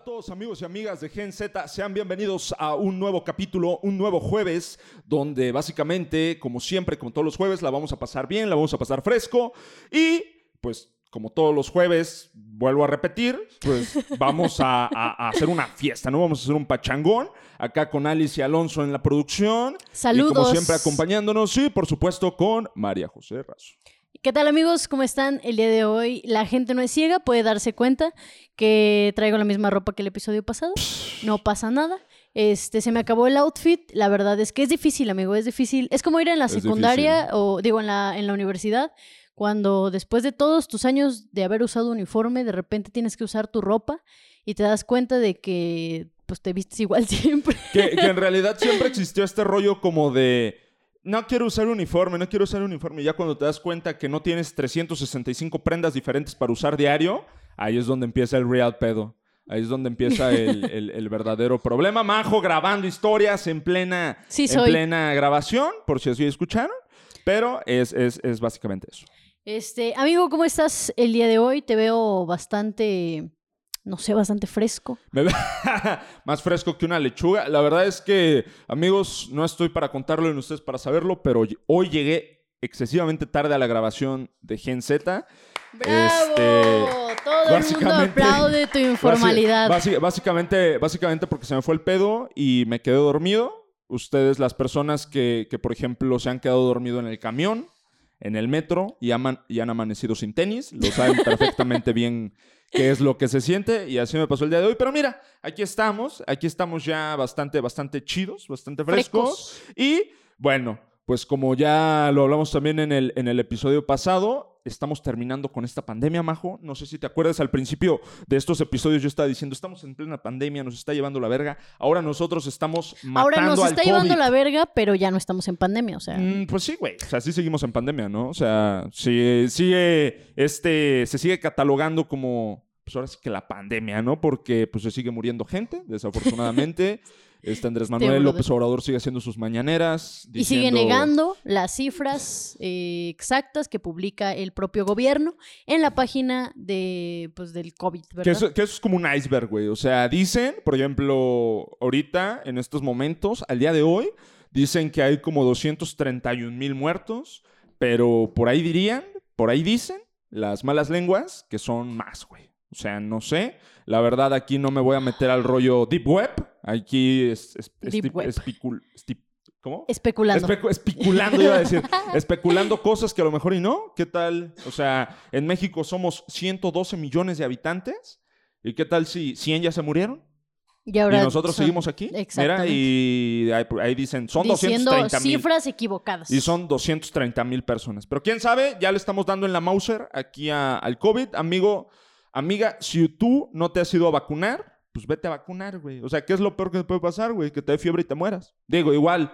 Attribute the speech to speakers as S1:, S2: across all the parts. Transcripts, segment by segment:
S1: a todos amigos y amigas de Gen Z? Sean bienvenidos a un nuevo capítulo, un nuevo jueves, donde básicamente, como siempre, como todos los jueves, la vamos a pasar bien, la vamos a pasar fresco y pues como todos los jueves, vuelvo a repetir, pues vamos a, a- a hacer una fiesta, ¿no? Vamos a hacer un pachangón, acá con Alice y Alonso en la producción. Y como
S2: Saludos.
S1: siempre acompañándonos y por supuesto con María José Razo.
S2: ¿Qué tal amigos? ¿Cómo están? El día de hoy la gente no es ciega, puede darse cuenta que traigo la misma ropa que el episodio pasado. No pasa nada. Este, se me acabó el outfit. La verdad es que es difícil, amigo, es difícil. Es como ir en la
S1: Es
S2: secundaria o digo en la, en la universidad, cuando después de todos tus años de haber usado uniforme, de repente tienes que usar tu ropa y te das cuenta de que pues te vistes igual siempre.
S1: Que, que en realidad siempre existió este rollo como de. No quiero usar uniforme, no quiero usar uniforme. Y ya cuando te das cuenta que no tienes 365 prendas diferentes para usar diario, ahí es donde empieza el real pedo. Ahí es donde empieza el, el- el verdadero problema. Majo grabando historias en plena,
S2: Sí,
S1: en plena grabación, por si así escucharon. Pero es, es, es básicamente eso.
S2: Este, amigo, ¿cómo estás el día de hoy? Te veo bastante, no sé, bastante fresco.
S1: Más fresco que una lechuga. La verdad es que, amigos, no estoy para contarlo ni ustedes para saberlo, pero hoy llegué excesivamente tarde a la grabación de Gen Z.
S2: ¡Bravo!
S1: Este,
S2: Todo el mundo aplaude tu informalidad.
S1: Básicamente, básicamente porque se me fue el pedo y me quedé dormido. Ustedes, las personas que, que, por ejemplo, se han quedado dormido en el camión, en el metro y, aman- y han amanecido sin tenis, lo saben perfectamente bien qué es lo que se siente y así me pasó el día de hoy. Pero mira, aquí estamos, aquí estamos ya bastante, bastante chidos, bastante frescos.
S2: Frescos.
S1: Y bueno, pues como ya lo hablamos también en el, en el episodio pasado, estamos terminando con esta pandemia, Majo. No sé si te acuerdas, al principio de estos episodios yo estaba diciendo, estamos en plena pandemia, nos está llevando la verga. Ahora nosotros estamos matando
S2: Ahora nos
S1: al
S2: está llevando
S1: COVID.
S2: la verga, pero ya no estamos en pandemia, o sea.
S1: Mm, pues sí, güey. O sea, sí seguimos en pandemia, ¿no? O sea, sí, sigue, este, se sigue catalogando como, pues ahora sí que la pandemia, ¿no? Porque pues se sigue muriendo gente, desafortunadamente. Este Andrés Manuel. López Obrador sigue haciendo sus mañaneras.
S2: Y sigue negando las cifras eh, exactas que publica el propio gobierno en la página de, pues, del COVID, ¿verdad?
S1: Que eso, que eso es como un iceberg, güey. O sea, dicen, por ejemplo, ahorita, en estos momentos, al día de hoy, dicen que hay como 231 mil muertos, pero por ahí dirían, por ahí dicen las malas lenguas que son más, güey. O sea, no sé. La verdad, aquí no me voy a meter al rollo Deep Web. Aquí es... es-
S2: Deep
S1: estip-
S2: Web.
S1: espicul- ¿Cómo?
S2: Especulando.
S1: Especu- especulando, iba a decir. especulando cosas que a lo mejor y no. ¿Qué tal? O sea, en México somos 112 millones de habitantes. ¿Y qué tal si 100 ya se murieron?
S2: y ahora
S1: y nosotros
S2: son-
S1: seguimos aquí. Mira, y ahí, ahí dicen, son
S2: Diciendo
S1: 230 mil.
S2: cifras equivocadas.
S1: Y son 230 mil personas. Pero quién sabe, ya le estamos dando en la Mauser aquí a- al COVID. Amigo, amiga, si tú no te has ido a vacunar, pues vete a vacunar, güey. O sea, ¿qué es lo peor que te puede pasar, güey? Que te dé fiebre y te mueras. Digo, igual,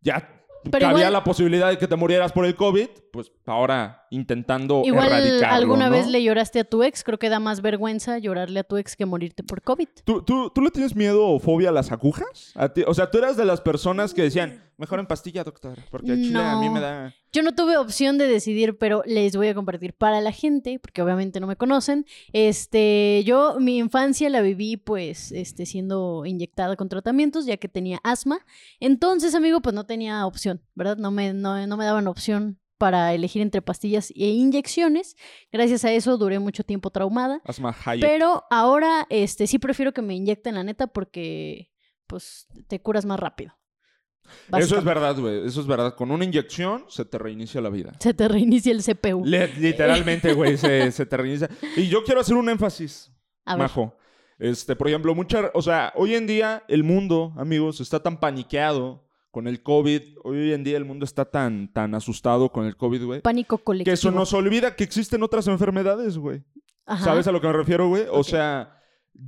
S1: ya
S2: Pero igual-
S1: la posibilidad de que te murieras por el COVID, pues ahora intentando
S2: Igual
S1: erradicarlo,
S2: alguna
S1: ¿no?
S2: vez le lloraste a tu ex, creo que da más vergüenza llorarle a tu ex que morirte por COVID.
S1: ¿Tú, tú, tú le tienes miedo o fobia a las agujas? A ti- o sea, tú eras de las personas que decían, mejor en pastilla, doctor, porque el chile a mí me da...
S2: Yo no tuve opción de decidir, pero les voy a compartir para la gente, porque obviamente no me conocen. Este, yo mi infancia la viví pues este siendo inyectada con tratamientos ya que tenía asma. Entonces, amigo, pues no tenía opción, ¿verdad? No me no, no me daban opción para elegir entre pastillas e inyecciones. Gracias a eso duré mucho tiempo traumada,
S1: Asma Hayek.
S2: pero ahora este sí prefiero que me inyecten la neta porque pues te curas más rápido.
S1: Eso es verdad, güey. Eso es verdad. Con una inyección se te reinicia la vida.
S2: Se te reinicia el CPU.
S1: Le- literalmente, güey, se, se te reinicia. Y yo quiero hacer un énfasis,
S2: A ver.
S1: Majo. Este, por ejemplo, mucha, o sea, hoy en día el mundo, amigos, está tan paniqueado con el COVID. Hoy en día el mundo está tan, tan asustado con el COVID, güey.
S2: Pánico colectivo.
S1: Que eso nos olvida que existen otras enfermedades, güey. ¿Sabes a lo que me refiero, güey? O sea,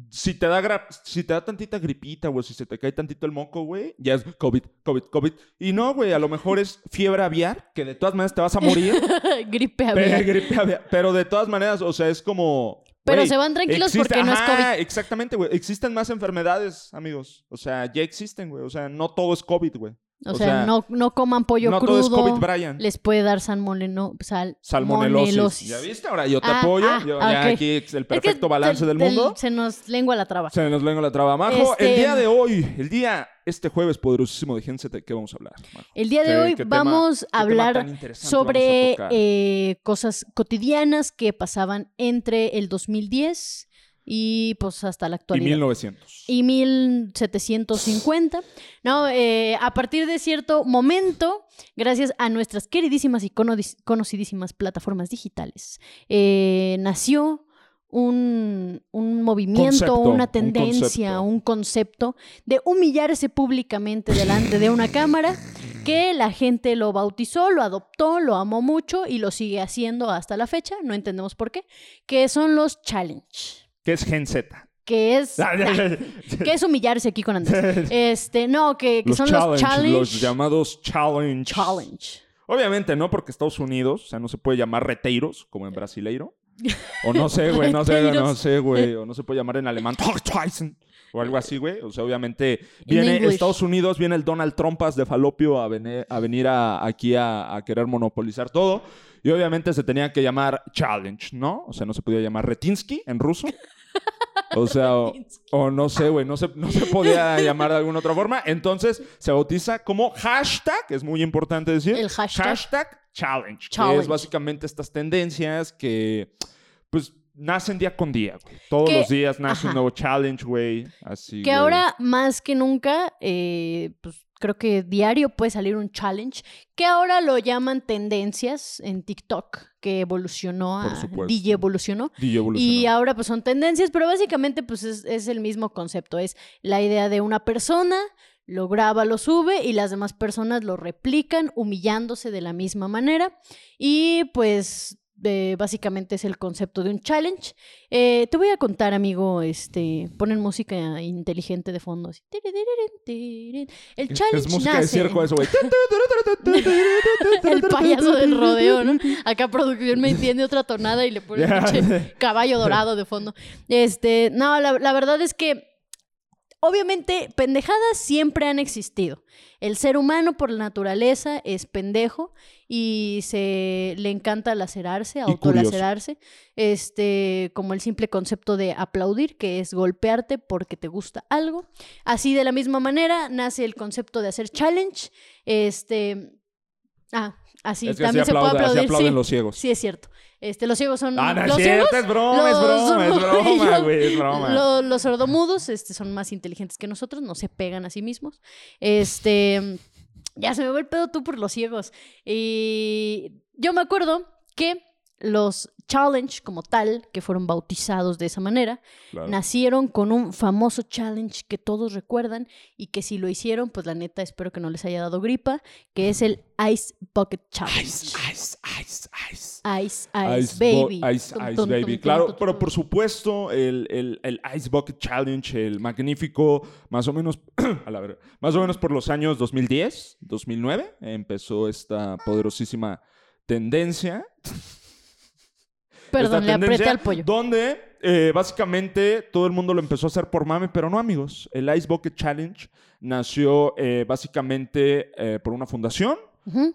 S1: si te da gra- si te da tantita gripita, güey, si se te cae tantito el moco, güey, ya es COVID, COVID, COVID. Y no, güey, a lo mejor es fiebre aviar, que de todas maneras te vas a morir.
S2: Gripe
S1: Pe-
S2: aviar.
S1: gripe aviar. Pero de todas maneras, o sea, es como.
S2: Pero se van tranquilos
S1: existe-
S2: porque no es COVID.
S1: Exactamente, güey. Existen más enfermedades, amigos. O sea, ya existen, güey. O sea, no todo es COVID, güey.
S2: O, sea, no, no coman pollo
S1: no
S2: crudo.
S1: todo es COVID, Brian.
S2: Les puede dar salmoneno, sal,
S1: Salmonelosis.
S2: monelosis.
S1: ¿Ya viste? Ahora yo te
S2: Ah,
S1: apoyo.
S2: ah,
S1: yo,
S2: ah,
S1: ya
S2: ok.
S1: aquí el
S2: Es que
S1: perfecto balance
S2: te-
S1: del
S2: te-
S1: mundo.
S2: Se nos lengua la traba.
S1: Se nos lengua la traba, Majo. El
S2: Este-
S1: día de hoy, el día, este jueves poderosísimo de Genset, ¿de qué vamos a hablar, Majo?
S2: El día de
S1: ¿Qué-
S2: hoy
S1: tema-
S2: vamos a hablar
S1: a
S2: sobre eh, cosas cotidianas que pasaban entre el 2010 y pues hasta la
S1: Y
S2: actualidad.
S1: 1900.
S2: y 1750. No, eh, a partir de cierto momento, gracias a nuestras queridísimas y conocidísimas plataformas digitales, eh, nació un, un movimiento,
S1: Concepto,
S2: una
S1: un
S2: tendencia,
S1: concepto.
S2: un concepto de humillarse públicamente delante de una cámara que la gente lo bautizó, lo adoptó, lo amó mucho y lo sigue haciendo hasta la fecha, no entendemos por qué, que son los challenge,
S1: ¿Qué es Genset?
S2: que es que es humillarse aquí con Andrés. Este, no, que, que
S1: los
S2: son
S1: challenge,
S2: los challenge.
S1: los llamados challenge.
S2: challenge.
S1: Obviamente, ¿no? Porque Estados Unidos, o sea, no se puede llamar reteiros, como en brasileiro. O no sé, güey, no sé, no sé, güey. O no se puede llamar en alemán o algo así, güey. O sea, obviamente viene. Estados Unidos, viene el Donald Trumpas de Falopio a, vene- a venir a- aquí a, a querer monopolizar todo. Y obviamente se tenía que llamar Challenge, ¿no? O sea, no se podía llamar Retinsky en ruso. O sea, o, o no sé, güey, no se, no se podía llamar de alguna otra forma. Entonces se bautiza como hashtag, es muy importante decir.
S2: El hashtag.
S1: challenge, Que
S2: Challenge.
S1: es básicamente estas tendencias que, pues, nacen día con día, güey. Todos
S2: Que-
S1: los días nace
S2: ajá.
S1: un nuevo challenge, güey. Así.
S2: Que
S1: güey.
S2: ahora, más que nunca, eh, pues creo que diario puede salir un challenge, que ahora lo llaman tendencias en TikTok, que evolucionó a. DJ evolucionó.
S1: DJ evolucionó.
S2: Y ahora pues son tendencias, pero básicamente pues es, es el mismo concepto. Es la idea de una persona, lo graba, lo sube y las demás personas lo replican humillándose de la misma manera. Y pues eh, básicamente es el concepto de un challenge. Eh, te voy a contar, amigo, este, ponen música inteligente de fondo. así. El challenge
S1: es música de
S2: nace-
S1: circo eso, güey.
S2: el payaso del rodeo, ¿no? Acá producción me entiende otra tonada y le pone pinche caballo dorado de fondo. Este, no, la, la verdad es que obviamente pendejadas siempre han existido. El ser humano por naturaleza es pendejo y se le encanta lacerarse, autolacerarse, este, como el simple concepto de aplaudir, que es golpearte porque te gusta algo. Así de la misma manera nace el concepto de hacer challenge, este, ah, así
S1: es que
S2: también se puede aplaudir,
S1: aplauden
S2: sí.
S1: los ciegos.
S2: Sí, es cierto. Este, los ciegos son.
S1: Ah, no es
S2: los
S1: cierto,
S2: ciegos,
S1: es broma, es
S2: los
S1: broma, es broma, güey, es broma.
S2: lo- los sordomudos este, son más inteligentes que nosotros, no se pegan a sí mismos. Este. Ya se me va el pedo tú por los ciegos. Y yo me acuerdo que los challenge como tal, que fueron bautizados de esa manera,
S1: Claro.
S2: nacieron con un famoso challenge que todos recuerdan y que si lo hicieron, pues la neta espero que no les haya dado gripa, que es el Ice Bucket Challenge.
S1: Ice, ice, ice, ice.
S2: Ice, ice, baby.
S1: Ice,
S2: Tum,
S1: Ice
S2: tum,
S1: Baby.
S2: tum,
S1: Claro, pero por supuesto, el, el, el Ice Bucket Challenge, el magnífico, más o menos, a la verdad, más o menos por los años 2010, 2009, empezó esta poderosísima tendencia.
S2: Perdón,
S1: esta
S2: le apreté al pollo.
S1: Donde eh, básicamente todo el mundo lo empezó a hacer por mame, pero no amigos. El Ice Bucket Challenge nació eh, básicamente eh, por una fundación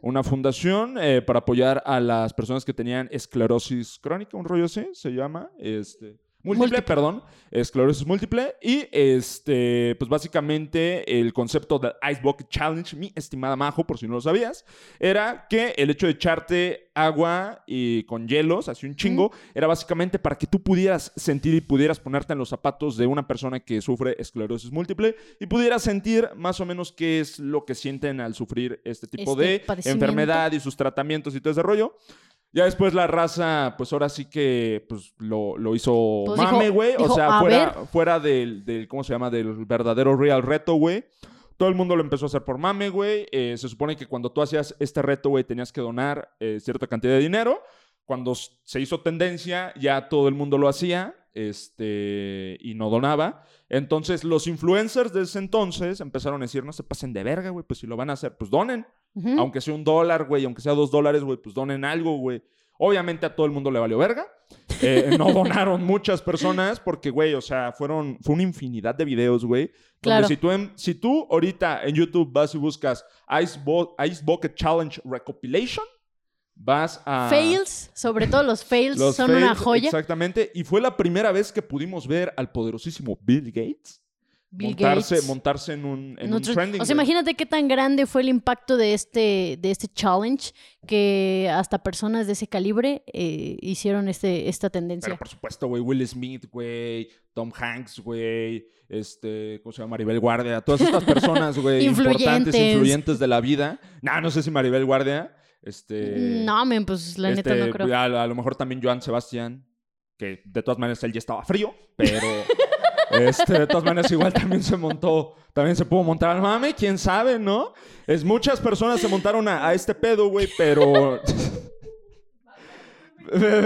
S1: una fundación para apoyar a las personas que tenían esclerosis crónica, un rollo así se llama, este, múltiple,
S2: Múltiple.
S1: perdón, esclerosis múltiple y este, pues básicamente el concepto del Ice Bucket Challenge, mi estimada Majo, por si no lo sabías, era que el hecho de echarte agua y con hielos, así un chingo, era básicamente para que tú pudieras sentir y pudieras ponerte en los zapatos de una persona que sufre esclerosis múltiple y pudieras sentir más o menos qué es lo que sienten al sufrir este tipo
S2: Este
S1: de enfermedad y sus tratamientos y todo ese rollo. Ya después la raza, pues ahora sí que pues, lo, lo hizo
S2: Pues
S1: mame, güey. O sea,
S2: "A
S1: fuera,
S2: ver".
S1: fuera del, del, ¿cómo se llama? Del verdadero real reto, güey. Todo el mundo lo empezó a hacer por mame, güey. Eh, se supone que cuando tú hacías este reto, güey, tenías que donar eh, cierta cantidad de dinero. Cuando se hizo tendencia, ya todo el mundo lo hacía este, y no donaba. Entonces, los influencers de ese entonces empezaron a decir, no se pasen de verga, güey, pues si lo van a hacer, pues donen. Aunque sea un dólar, güey, aunque sea dos dólares, güey, pues donen algo, güey. Obviamente a todo el mundo le valió verga. Eh, no donaron muchas personas porque, güey, o sea, fueron, fue una infinidad de videos, güey.
S2: Claro.
S1: Si tú, en- si tú ahorita en YouTube vas y buscas Ice, Bo- Ice Bucket Challenge Recopilation, vas a...
S2: Fails, sobre todo los fails,
S1: Los
S2: son una joya.
S1: Exactamente. Y fue la primera vez que pudimos ver al poderosísimo Bill Gates
S2: Bill
S1: montarse,
S2: Gates.
S1: montarse en un, en trending.
S2: o sea, imagínate qué tan grande fue el impacto de este, de este challenge que hasta personas de ese calibre eh, hicieron este, esta tendencia.
S1: Pero por supuesto, güey, Will Smith, güey, Tom Hanks, güey, este, ¿cómo se llama? Maribel Guardia, todas estas personas, güey, importantes,
S2: Influyentes.
S1: de la vida. No, no sé si Maribel Guardia, este...
S2: no, men, pues la neta
S1: este,
S2: no creo.
S1: A, a lo mejor también Joan Sebastián, que de todas maneras él ya estaba frío, pero este, de todas maneras igual también se montó, también se pudo montar al mame, quién sabe, ¿no? Es muchas personas se montaron a, a este pedo, güey, pero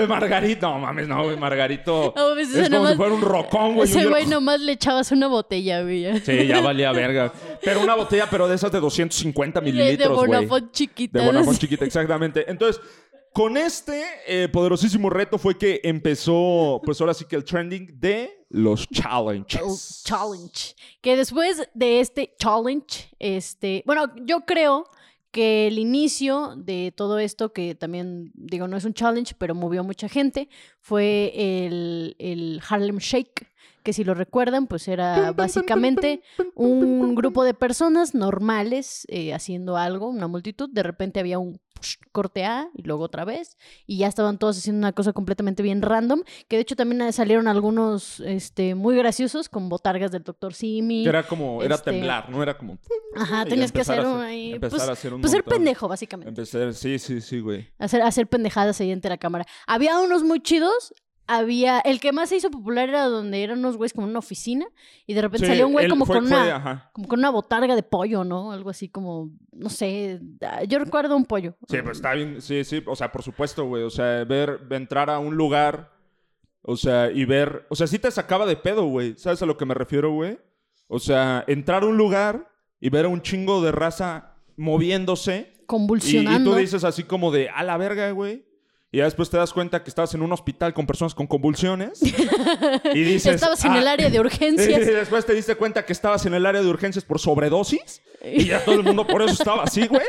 S1: Margarito, no mames, no, güey, Margarito
S2: No, pues,
S1: es como
S2: nomás-
S1: si fuera un rocón, güey.
S2: Ese güey nomás le echabas una botella, güey.
S1: Sí, ya valía verga. Pero una botella, pero de esas de 250
S2: De, de
S1: mililitros, güey.
S2: Bonafont chiquita.
S1: De Bonafont chiquita, exactamente. Entonces, con este eh, poderosísimo reto fue que empezó, pues ahora sí que el trending de los
S2: El
S1: challenges.
S2: challenge. Que después de este challenge, este, bueno, yo creo que el inicio de todo esto, que también digo, no es un challenge, pero movió mucha gente, fue el, el Harlem Shake, que si lo recuerdan, pues era básicamente un grupo de personas normales eh, haciendo algo, una multitud, de repente había un corte A y luego otra vez, y ya estaban todos haciendo una cosa completamente bien random, que de hecho también eh, salieron algunos este, muy graciosos con botargas del Dr. Simi.
S1: Que era como, era
S2: Este-
S1: temblar, no era como...
S2: Ajá, tenías que
S1: empezar
S2: hacer un ahí,
S1: empezar
S2: pues,
S1: a hacer un
S2: pues ser pendejo, básicamente.
S1: Empezar, sí, sí, sí, güey.
S2: Hacer, hacer pendejadas ahí ante la cámara. Había unos muy chidos. Había. El que más se hizo popular era donde eran unos güeyes como en una oficina. Y de repente
S1: Sí,
S2: salió un güey como
S1: fue-
S2: con
S1: fue,
S2: una.
S1: ajá.
S2: Como con una botarga de pollo, ¿no? Algo así como. No sé. ah, Yo recuerdo un pollo.
S1: Sí, pues está bien, sí, sí, o sea, por supuesto, güey, o sea, ver, entrar a un lugar, o sea, y ver, o sea, sí te sacaba de pedo, güey, ¿sabes a lo que me refiero, güey? O sea, entrar a un lugar y ver a un chingo de raza moviéndose y, y
S2: Convulsionando.
S1: tú dices así como de, a la verga, güey. Y ya después te das cuenta que estabas en un hospital con personas con convulsiones. y dices.
S2: Estabas en
S1: "Ah".
S2: el área de
S1: Y
S2: urgencias.
S1: después te diste cuenta que estabas en el área de urgencias por sobredosis. Y ya todo el mundo por eso estaba así, güey.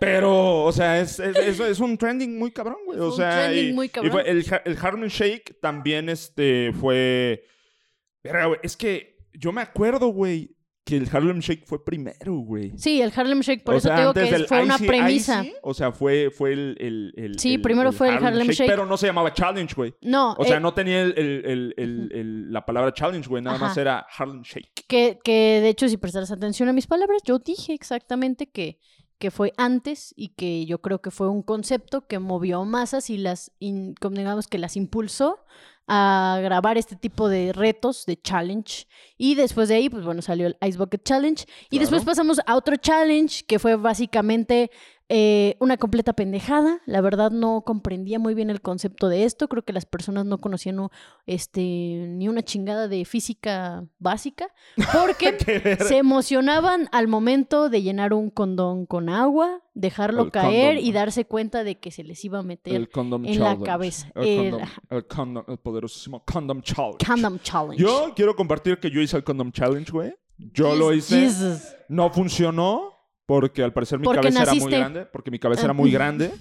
S1: Pero, o sea, es, es, un trending muy cabrón, güey. O
S2: un
S1: sea,
S2: trending
S1: y,
S2: muy
S1: y
S2: cabrón.
S1: fue el, el Harlem Shake también este, fue... Es que yo me acuerdo, güey, que el Harlem Shake fue primero, güey.
S2: Sí, el Harlem Shake. Por
S1: o
S2: eso
S1: sea,
S2: te digo que
S1: del
S2: fue una premisa.
S1: Icy, o sea, fue, fue el, el, el-
S2: Sí, primero fue el Harlem Shake.
S1: Pero no se llamaba Challenge, güey.
S2: No,
S1: O sea,
S2: eh,
S1: no tenía el, la palabra challenge, güey. Nada más era Harlem Shake.
S2: Que, que de hecho, si prestaras atención a mis palabras, yo dije exactamente que, que fue antes y que yo creo que fue un concepto que movió masas y las, in- digamos que las impulsó a grabar este tipo de retos, de challenge. Y después de ahí, pues bueno, salió el Ice Bucket Challenge. Y
S1: Claro.
S2: después pasamos a otro challenge que fue básicamente eh, una completa pendejada. La verdad no comprendía muy bien el concepto de esto. Creo que las personas no conocían no, este, ni una chingada de física básica. Porque se emocionaban al momento de llenar un condón con agua, dejarlo
S1: El
S2: caer
S1: condom.
S2: y darse cuenta de que se les iba a meter
S1: El
S2: en la cabeza.
S1: El, condom, el, condom- el poderosísimo condom challenge.
S2: Condom Challenge.
S1: Yo quiero compartir que yo hice el condom challenge, güey. Yo lo hice.
S2: Jesus.
S1: No funcionó porque al parecer mi
S2: Porque
S1: cabeza era muy
S2: naciste.
S1: grande. Porque mi cabeza
S2: Ah.
S1: era muy grande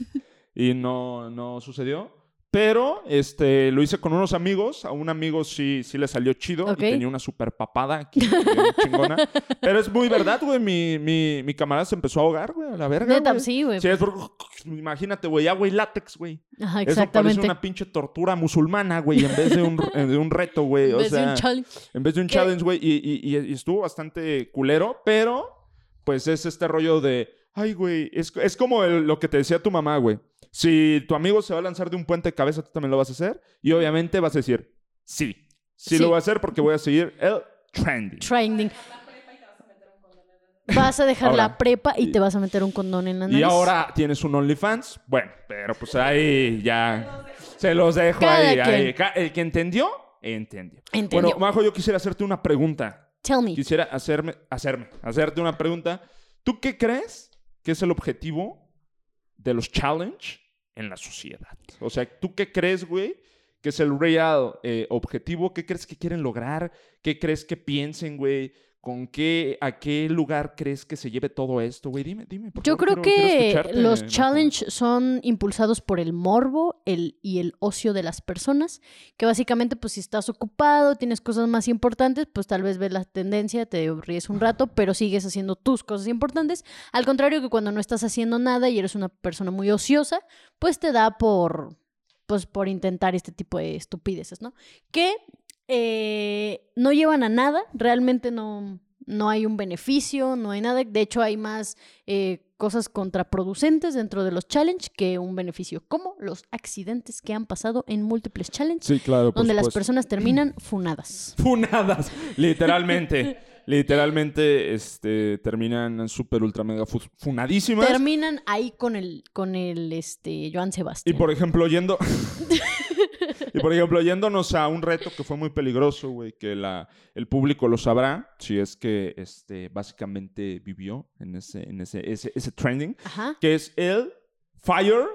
S1: y no, no sucedió. Pero este, lo hice con unos amigos. A un amigo sí, sí le salió chido
S2: Ok.
S1: y tenía una super papada aquí, chingona. Pero es muy verdad, güey. Mi, mi, mi camarada se empezó a ahogar, güey, a la verga.
S2: Neta,
S1: güey.
S2: sí, güey.
S1: Sí, es por- Imagínate, güey, agua y látex, güey.
S2: Ajá,
S1: Eso parece
S2: exactamente.
S1: una pinche tortura musulmana, güey, en vez de un, de un reto, güey.
S2: En vez de
S1: sea,
S2: un challenge.
S1: en vez de un
S2: ¿Qué?
S1: challenge, güey. Y- y- y estuvo bastante culero, pero pues es este rollo de, ay, güey, es, es como el- lo que te decía tu mamá, güey. Si tu amigo se va a lanzar de un puente de cabeza, tú también lo vas a hacer. Y obviamente vas a decir, sí, sí,
S2: Sí.
S1: lo voy a hacer porque voy a seguir el trending.
S2: Trending. Vas a dejar
S1: Ahora,
S2: la prepa y
S1: y-
S2: te vas a meter un condón en la nariz.
S1: Y ahora tienes un OnlyFans. Bueno, pero pues ahí ya se los dejo
S2: Cada
S1: ahí,
S2: quien.
S1: ahí. El que entendió, entendió.
S2: Entendió.
S1: Bueno, Majo, yo quisiera hacerte una pregunta.
S2: Tell me.
S1: Quisiera hacerme, hacerme, hacerte una pregunta. ¿Tú qué crees que es el objetivo de los challenge en la sociedad? O sea, ¿tú qué crees, güey, que es el real eh, objetivo, ¿qué crees que quieren lograr? ¿Qué crees que piensen, güey? ¿Con qué, a qué lugar crees que se lleve todo esto, güey? Dime, dime. por
S2: Yo
S1: favor,
S2: creo
S1: quiero-
S2: que los
S1: Marco.
S2: challenge son impulsados por el morbo el, y el ocio de las personas, que básicamente pues si estás ocupado, tienes cosas más importantes, pues tal vez ves la tendencia, te ríes un rato, pero sigues haciendo tus cosas importantes. Al contrario que cuando no estás haciendo nada y eres una persona muy ociosa, pues te da por, pues, por intentar este tipo de estupideces, ¿no? Que eh, no llevan a nada, realmente no, no hay un beneficio, no hay nada. De hecho, hay más eh, cosas contraproducentes dentro de los challenge que un beneficio, como los accidentes que han pasado en múltiples challenge,
S1: Sí, claro. por
S2: donde las personas terminan funadas.
S1: Funadas, literalmente. literalmente este, terminan súper ultra mega fu- funadísimas.
S2: Terminan ahí con el, con el este, Joan
S1: y
S2: Sebastián.
S1: por ejemplo, yendo. y por ejemplo, yéndonos a un reto que fue muy peligroso, güey, que la, el público lo sabrá, si es que este, básicamente vivió en ese, en ese, ese, ese trending,
S2: Ajá.
S1: que es el Fire,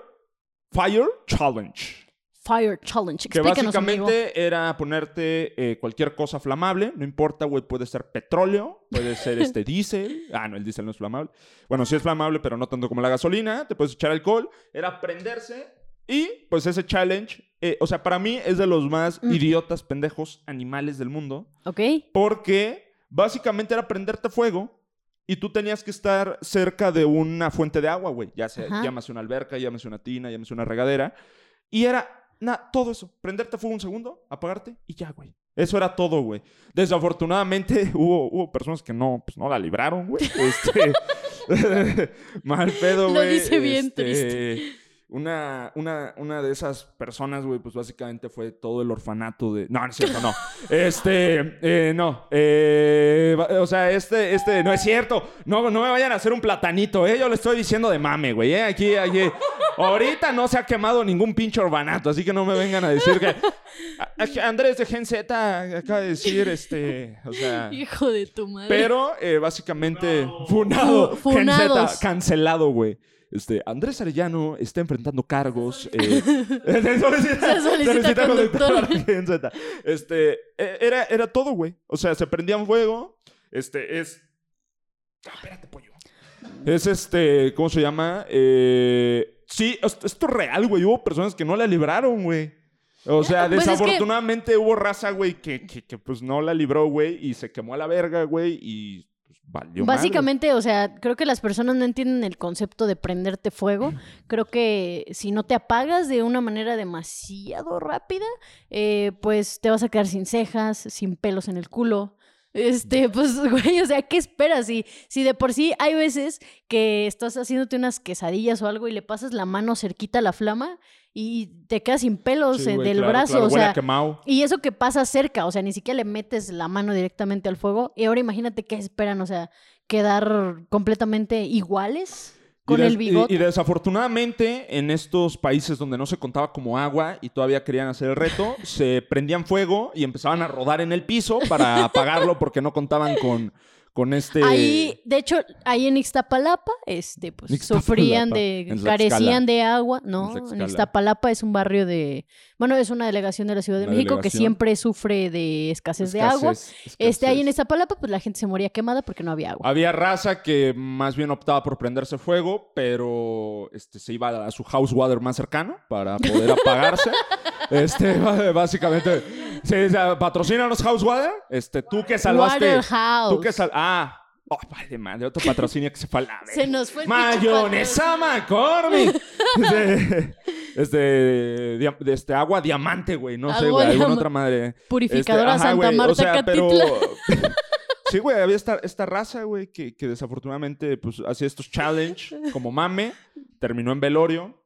S1: Fire Challenge.
S2: Fire Challenge.
S1: Que
S2: Explícanos, amigo.
S1: básicamente era ponerte eh, cualquier cosa flamable, no importa, güey, puede ser petróleo, puede ser este diésel. Ah, no, el diésel no es flamable. Bueno, sí es flamable, pero no tanto como la gasolina. Te puedes echar alcohol. Era prenderse y pues ese challenge, eh, o sea, para mí es de los más
S2: Mm.
S1: idiotas, pendejos, animales del mundo,
S2: Ok.
S1: porque básicamente era prenderte fuego. Y tú tenías que estar cerca de una fuente de agua, güey. Ya sea,
S2: Ajá.
S1: llámase una alberca, llámase una tina, llámase una regadera. Y era nada, todo eso. Prenderte fuego un segundo, apagarte y ya, güey. Eso era todo, güey. Desafortunadamente hubo, hubo personas que no, pues no la libraron, güey. Este, mal pedo,
S2: Lo
S1: güey.
S2: dice bien
S1: Este,
S2: triste.
S1: Una, una, una de esas personas, güey, pues básicamente fue todo el orfanato de... No, no es cierto, no. Este, eh, no. Eh, o sea, este, este, no es cierto. No, no me vayan a hacer un platanito, ¿eh? Yo le estoy diciendo de mame, güey, ¿eh? Aquí, aquí. Ahorita no se ha quemado ningún pinche orfanato, así que no me vengan a decir que... A- a- Andrés de Gen Z acaba de decir, este, o sea...
S2: Hijo de tu madre.
S1: Pero eh, básicamente, funado,
S2: Fu-
S1: Gen Z, cancelado, güey. Este, Andrés Arellano está enfrentando cargos. eh, se solicita,
S2: Se solicita conductor.
S1: Z. Este, eh, era, era todo, güey. O sea, se prendían fuego. Este, es. Ah, espérate, pollo. Es este, ¿cómo se llama? Eh, sí, esto es real, güey. Hubo personas que no la libraron, güey. O sea,
S2: Pues es que-
S1: desafortunadamente hubo raza, güey, que, que, que, pues no la libró, güey, y se quemó a la verga, güey, y madre.
S2: Básicamente, o sea, creo que las personas no entienden el concepto de prenderte fuego. Creo que si no te apagas de una manera demasiado rápida, eh, pues te vas a quedar sin cejas, sin pelos en el culo. Este, pues, güey, o sea, ¿qué esperas? Si, si de por sí hay veces que estás haciéndote unas quesadillas o algo y le pasas la mano cerquita a la flama y te quedas sin pelos
S1: Sí,
S2: eh,
S1: güey,
S2: del
S1: claro,
S2: brazo,
S1: claro,
S2: o sea,
S1: quemado.
S2: y eso que pasa cerca, o sea, ni siquiera le metes la mano directamente al fuego. Y ahora imagínate qué esperan, o sea, quedar completamente iguales con
S1: y
S2: el bigote.
S1: Y, y desafortunadamente, en estos países donde no se contaba como agua y todavía querían hacer el reto, se prendían fuego y empezaban a rodar en el piso para apagarlo porque no contaban con, con este...
S2: Ahí, de hecho, ahí en Ixtapalapa, este, pues
S1: Ixtapalapa,
S2: sufrían de,
S1: en
S2: carecían de agua,
S1: En
S2: ¿no? En,
S1: Tlaxcala.
S2: Ixtapalapa es un barrio de, bueno, es una delegación de la Ciudad de
S1: Una
S2: México que siempre sufre de escasez, de agua.
S1: escasez,
S2: Este, ahí en. Ixtapalapa, pues la gente se moría quemada porque no había agua.
S1: Había raza que más bien optaba por prenderse fuego, pero este, se iba a su house water más cercano para poder apagarse. este, básicamente, sí, o sea, patrocínanos house water. Este, tú que salvaste.
S2: Waterhouse.
S1: Tú que sal ah, oh, vale, madre, otro patrocinio que se fue a la
S2: Se nos fue el
S1: Mayonesa McCormick. Este, este, dia- este, agua diamante, güey. No sé, güey. Alguna otra madre.
S2: Purificadora
S1: Este, ajá,
S2: Santa
S1: güey,
S2: Marta
S1: o sea, pero... Sí, güey, había esta, esta raza, güey, que, que desafortunadamente pues, hacía estos challenge como mame. Terminó en velorio.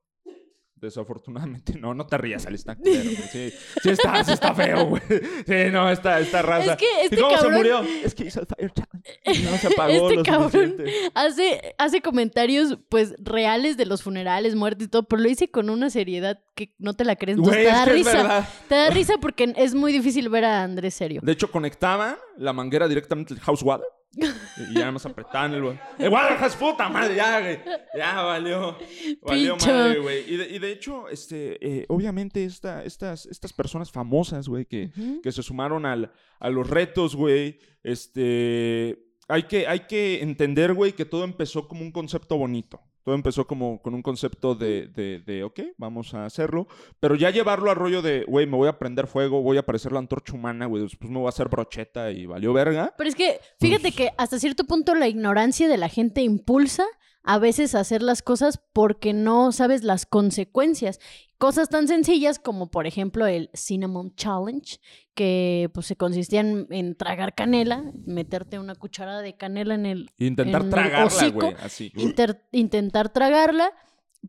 S1: Desafortunadamente, no, no te rías, Ali, está culero, güey. Sí, sí está, sí está feo, güey. Sí, no, esta, esta raza.
S2: Es que este
S1: ¿Y cómo se
S2: cabrón-
S1: murió? Es que hizo el Fire Challenge. No se apagó
S2: Este cabrón hace, hace comentarios, pues, reales de los funerales, muertes y todo, pero lo hice con una seriedad que no te la crees.
S1: Güey,
S2: te da risa. Te da risa porque es muy difícil ver a Andrés serio.
S1: De hecho, conectaban la manguera directamente al house water Y ya nada más apretaban el güey. ¡El Guadalajara puta madre! Ya, güey. Ya valió. Valió
S2: Pincho.
S1: madre, güey. Y de, y de hecho, este, eh, obviamente, esta, estas, estas personas famosas, güey, que, que se sumaron al, a los retos, güey. Este. Hay que, hay que entender, güey, que todo empezó como un concepto bonito. Todo empezó como con un concepto de, de, de, ok, vamos a hacerlo. Pero ya llevarlo al rollo de, güey, me voy a prender fuego, voy a parecer la antorcha humana, güey. Después me voy a hacer brocheta y valió verga.
S2: Pero es que, fíjate
S1: Pues
S2: que hasta cierto punto la ignorancia de la gente impulsa a veces hacer las cosas porque no sabes las consecuencias. Cosas tan sencillas como, por ejemplo, el Cinnamon Challenge, que pues se consistía en, en tragar canela, meterte una cucharada de canela en el...
S1: Intentar
S2: En
S1: tragarla, güey. Así.
S2: inter- intentar tragarla,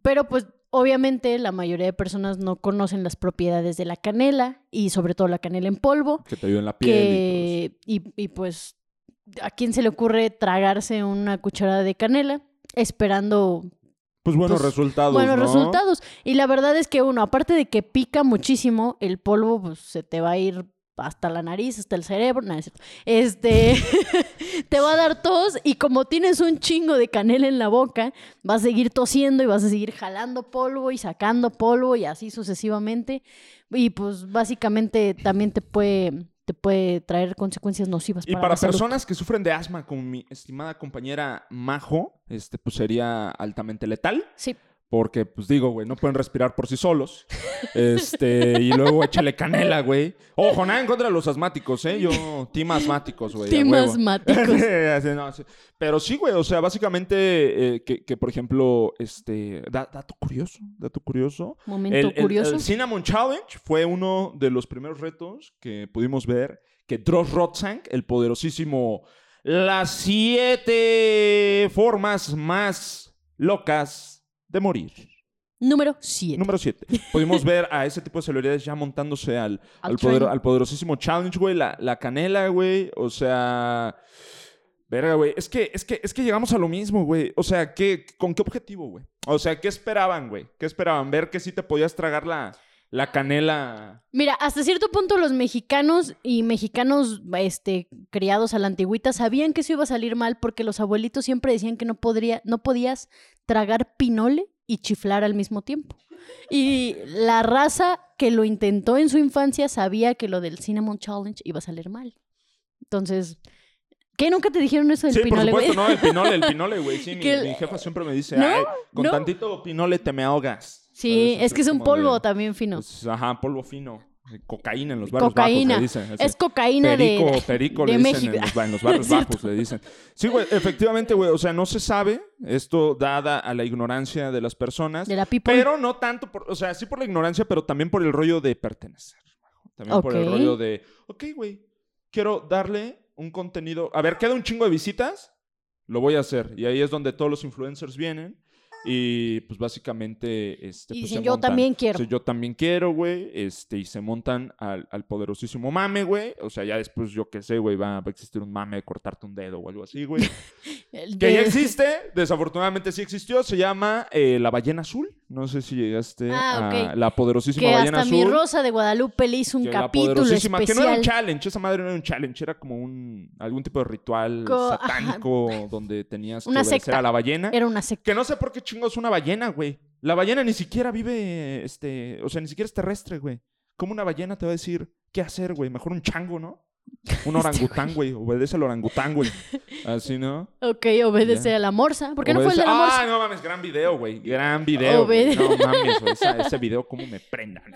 S2: pero pues obviamente la mayoría de personas no conocen las propiedades de la canela y sobre todo la canela en polvo
S1: Que te ayuda en la piel. y
S2: que y, y, pues a quién se le ocurre tragarse una cucharada de canela esperando.
S1: Pues buenos
S2: pues,
S1: resultados.
S2: buenos
S1: ¿no?
S2: resultados y la verdad es que uno aparte de que pica muchísimo el polvo pues, se te va a ir hasta la nariz, hasta el cerebro, nada, es cierto. Este, te va a dar tos y como tienes un chingo de canela en la boca, vas a seguir tosiendo y vas a seguir jalando polvo y sacando polvo y así sucesivamente. Y pues básicamente también te puede, te puede traer consecuencias nocivas
S1: Y
S2: para,
S1: para
S2: la salud.
S1: personas que sufren de asma, como mi estimada compañera Majo, este, pues sería altamente letal.
S2: Sí,
S1: Porque, pues digo, güey, no pueden respirar por sí solos. Este, y luego échale canela, güey. Ojo, nada en contra de los asmáticos, ¿eh? Yo, team asmáticos, güey.
S2: Team asmáticos.
S1: Así, no, sí. Pero sí, güey, o sea, básicamente, eh, que, que, por ejemplo, este, da- dato curioso, dato curioso.
S2: momento
S1: El, el-
S2: curioso.
S1: el Cinnamon Challenge fue uno de los primeros retos que pudimos ver que Dross Rotzank, el poderosísimo, las siete formas más locas de morir.
S2: Número 7.
S1: Número 7. Pudimos ver a ese tipo de celebridades ya montándose al,
S2: Al
S1: poder- al poderosísimo challenge, güey. La, la canela, güey. O sea. Verga, güey. Es que, es, que, es que llegamos a lo mismo, güey. O sea, ¿qué, ¿con qué objetivo, güey? O sea, ¿qué esperaban, güey? ¿Qué esperaban? Ver que sí te podías tragar la, la canela.
S2: Mira, hasta cierto punto los mexicanos y mexicanos este, criados a la antigüita sabían que eso iba a salir mal porque los abuelitos siempre decían que no, podría, no podías tragar pinole y chiflar al mismo tiempo. Y la raza que lo intentó en su infancia sabía que lo del Cinnamon Challenge iba a salir mal. Entonces, ¿qué? ¿Nunca te dijeron eso del
S1: Sí, por
S2: pinole, güey?
S1: supuesto, no, el pinole, el pinole, güey. Sí, mi, jefa siempre me dice,
S2: ¿No?
S1: ay, con
S2: ¿No?
S1: tantito pinole te me ahogas.
S2: Sí,
S1: ¿Sabes?
S2: es que es un
S1: de-
S2: polvo también fino.
S1: pues, ajá, polvo fino. Cocaína en los barrios
S2: Cocaína.
S1: bajos, le dicen.
S2: Es cocaína
S1: perico,
S2: de,
S1: perico
S2: de
S1: le dicen
S2: México.
S1: En, los, en los barrios bajos, le dicen. Sí, güey, efectivamente, güey. O sea, no se sabe esto dada a la ignorancia de las personas.
S2: de la people.
S1: Pero no tanto, por, o sea, sí por la ignorancia, pero también por el rollo de pertenecer. También por el rollo de, ok, güey, quiero darle un contenido. A ver, queda un chingo de visitas, lo voy a hacer. Y ahí es donde todos los influencers vienen. Y pues básicamente. Este,
S2: Y
S1: pues,
S2: dicen,
S1: se
S2: "Yo
S1: montan".
S2: también quiero.
S1: Yo también quiero, güey. Este, y se montan al, al poderosísimo mame, güey. O sea, ya después, yo qué sé, güey, va, va a existir un mame de cortarte un dedo o algo así, güey. Que ya existe, desafortunadamente sí existió, se llama eh, La Ballena Azul. No sé si llegaste
S2: Ah,
S1: a
S2: ok.
S1: la poderosísima
S2: que
S1: Ballena
S2: hasta mi
S1: Azul.
S2: Rosa de Guadalupe le hizo un
S1: que la
S2: capítulo
S1: poderosísima, que no era un
S2: especial.
S1: challenge, esa madre no era un challenge, era como un algún tipo de ritual
S2: Co-
S1: satánico donde tenías que
S2: Una secta.
S1: a la ballena.
S2: Era una secta.
S1: Que no sé por qué chingos una ballena, güey. La ballena ni siquiera vive, este, o sea, ni siquiera es terrestre, güey. ¿Cómo una ballena te va a decir qué hacer, güey? Mejor un chango, ¿no? Un orangután, güey. Obedece al orangután, güey. Así, ¿no?
S2: Ok, obedece a la morsa. ¿Por qué no fue el de la morsa?
S1: Ah, no mames, gran video, güey. Gran video.
S2: Obede-
S1: No mames, güey. Ese video, cómo me prendan.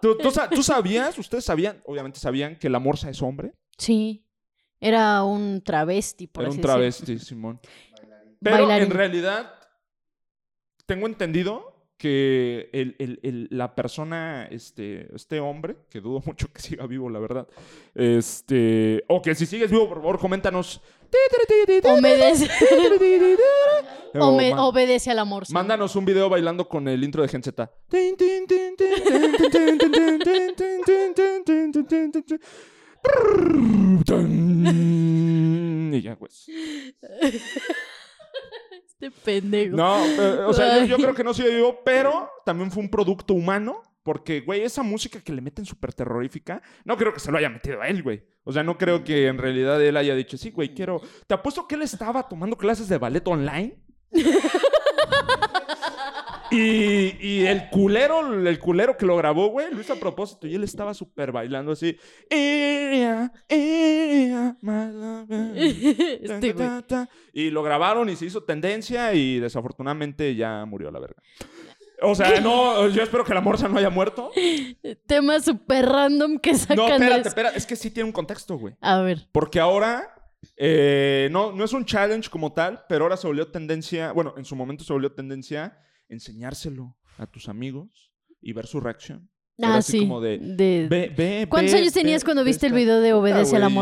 S1: ¿Tú, tú sa- tú sabías, ustedes sabían, obviamente sabían que la morsa es hombre?
S2: Sí. Era un travesti, por
S1: Era
S2: así
S1: un travesti, Simón. Pero
S2: Bailarín.
S1: en realidad, tengo entendido que el- el- el- la persona, este, este hombre, que dudo mucho que siga vivo, la verdad, este, o que si sigues vivo, por favor, coméntanos.
S2: Obedece,
S1: O
S2: obedece a la morsa.
S1: Mándanos un video bailando con el intro de Gen Z. Y ya, pues.
S2: Este pendejo.
S1: No, eh, o sea, yo, creo que no sigue vivo, pero también fue un producto humano Porque, güey, esa música que le meten súper terrorífica, no creo que se lo haya metido a él, güey. O sea, no creo que en realidad él haya dicho, sí, güey, quiero... Te apuesto que él estaba tomando clases de ballet online. Y, y el culero, el culero que lo grabó, güey, lo hizo a propósito. Y él estaba súper bailando así.
S2: Este.
S1: Y lo grabaron y se hizo tendencia y desafortunadamente ya murió la verga. O sea, no, yo espero que la morsa no haya muerto.
S2: Tema súper random que sacan
S1: No, espérate, espérate. Es que sí tiene un contexto, güey.
S2: A ver.
S1: Porque ahora eh, no, no es un challenge como tal, pero ahora se volvió tendencia, bueno, en su momento se volvió tendencia enseñárselo a tus amigos y ver su reacción. Era
S2: Ah,
S1: así
S2: sí.
S1: como de,
S2: de-
S1: Ve, ve,
S2: ¿Cuántos
S1: ve,
S2: años tenías cuando viste el video de Obedece a la
S1: güey,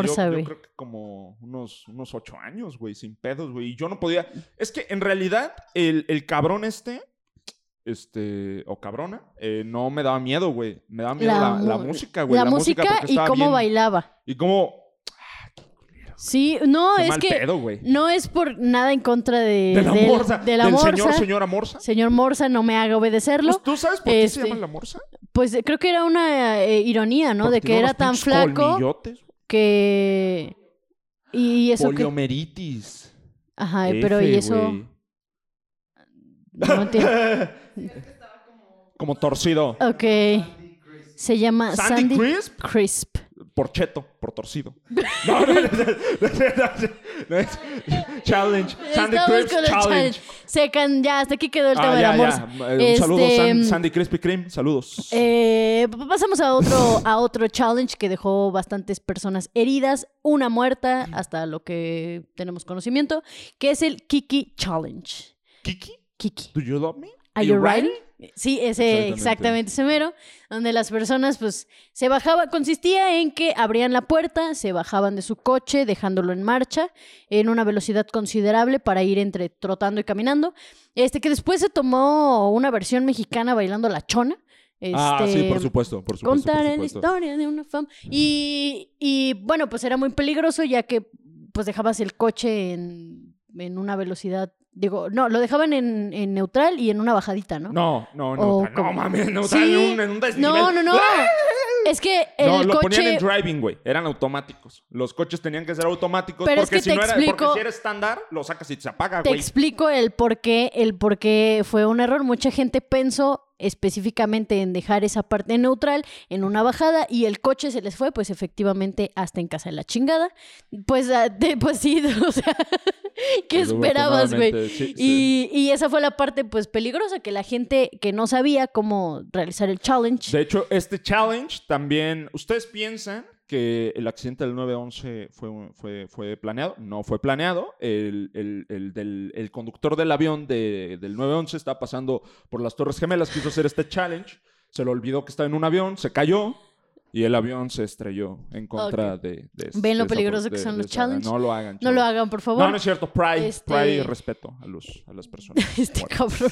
S1: yo- creo que como unos, unos ocho años, güey, sin pedos, güey. Y yo no podía. Es que en realidad el, el cabrón este, este, o cabrona, eh, no me daba miedo, güey. Me daba miedo la, música, güey.
S2: La, música, y cómo
S1: bien-
S2: bailaba.
S1: Y cómo.
S2: Sí, no,
S1: qué
S2: es
S1: mal
S2: que
S1: pedo,
S2: no es por nada en contra de,
S1: De la
S2: del-
S1: morsa.
S2: de la
S1: del
S2: morsa.
S1: señor, señora morsa.
S2: Señor Morsa, no me haga obedecerlo.
S1: ¿Tú sabes por qué se
S2: Este,
S1: llama la morsa?
S2: Pues creo que era una eh, ironía, ¿no?
S1: Porque
S2: de que era tan flaco
S1: colmillotes,
S2: que... Y eso que...
S1: Poliomeritis.
S2: Ajá, pero y eso... No entiendo.
S1: Como torcido.
S2: Ok. Se llama
S1: Sandy,
S2: Sandy,
S1: Crisp.
S2: Crisp.
S1: Por cheto, por torcido. No, no, no, Challenge. Sandy Crisp Challenge.
S2: challenge. Secan, ya, hasta aquí quedó el tema
S1: Ah,
S2: de la morsa.
S1: ya. Eh, Un saludo,
S2: Este,
S1: San- Sandy Crispy Cream. Saludos.
S2: Eh, pasamos a otro, a otro challenge que dejó bastantes personas heridas, una muerta, hasta lo que tenemos conocimiento, que es el Kiki Challenge.
S1: Kiki,
S2: Kiki.
S1: do you love me?
S2: Are you ready? Sí, ese
S1: Exactamente.
S2: exactamente ese mero, donde las personas pues se bajaba, consistía en que abrían la puerta, se bajaban de su coche dejándolo en marcha en una velocidad considerable para ir entre trotando y caminando. Este que después se tomó una versión mexicana bailando la chona.
S1: ah, sí,
S2: Este,
S1: por supuesto, por supuesto. por
S2: contar la
S1: supuesto.
S2: historia de una fama. Y, y, bueno, pues era muy peligroso ya que pues dejabas el coche en, en una velocidad, digo, no, lo dejaban en, en neutral y en una bajadita, ¿no?
S1: No, no, no, no,
S2: como-
S1: mames, no,
S2: Sí.
S1: en un, en un desnivel.
S2: no, no, no. Es que el
S1: No, lo ponían en driving, güey. Eran automáticos. Los coches tenían que ser automáticos
S2: Pero es
S1: porque
S2: que
S1: si
S2: te
S1: no era,
S2: explico-
S1: porque si era estándar, lo sacas y se apaga,
S2: Te
S1: güey.
S2: explico el por qué, el por qué fue un error. Mucha gente pensó específicamente en dejar esa parte neutral en una bajada y el coche se les fue, pues efectivamente hasta en casa de la chingada. Pues, ah, de- pues sí, o sea, ¿qué esperabas, güey?
S1: Desafortunadamente, sí, sí.
S2: Y, y esa fue la parte pues peligrosa, que la gente que no sabía cómo realizar el challenge.
S1: De hecho, este challenge también. ¿Ustedes piensan que el accidente del 911 fue, fue, fue planeado? No fue planeado. El, el- el del, el conductor del avión de- del 911 estaba pasando por las Torres Gemelas, quiso hacer este challenge. Se le olvidó que estaba en un avión, se cayó. Y el avión se estrelló en contra de, de-
S2: ¿Ven lo
S1: de esa-
S2: peligroso que
S1: de-
S2: son los challenges?
S1: No lo hagan.
S2: No lo hagan, por favor.
S1: No, no es cierto. Pride,
S2: Este-
S1: pride y respeto a, los, a las personas.
S2: Este cabrón.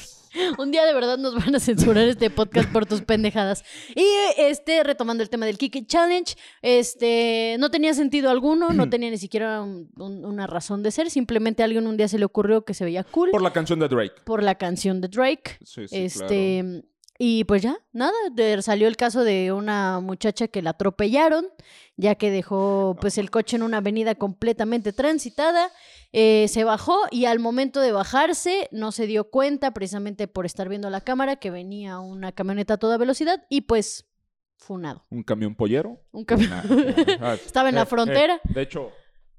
S2: Un día de verdad nos van a censurar este podcast por tus pendejadas. Y este, retomando el tema del Kiki Challenge, este, no tenía sentido alguno, no tenía ni siquiera un- un- una razón de ser. Simplemente a alguien un día se le ocurrió que se veía cool
S1: Por
S2: por,
S1: la canción de Drake.
S2: la canción de Drake.
S1: Sí, sí,
S2: este, y pues ya, nada, de- salió el caso de una muchacha que la atropellaron, ya que dejó pues el coche en una avenida completamente transitada, eh, se bajó y al momento de bajarse no se dio cuenta, precisamente por estar viendo la cámara, que venía una camioneta a toda velocidad y pues funado.
S1: Un camión pollero.
S2: Un camión. Estaba en la
S1: eh,
S2: frontera.
S1: eh, de hecho,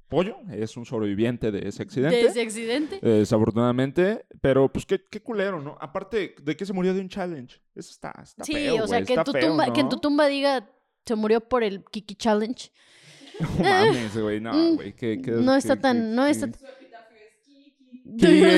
S1: Pollo es un sobreviviente de ese accidente.
S2: de ese accidente.
S1: eh, desafortunadamente. Pero, pues, qué, qué culero, ¿no? Aparte de que se murió de un challenge. Eso está, está
S2: Sí,
S1: feo,
S2: o sea, que en, tu
S1: feo,
S2: tumba, que en tu tumba diga se murió por el Kiki Challenge.
S1: No mames, güey. No,
S2: Mm,
S1: güey.
S2: no está tan- no está- love-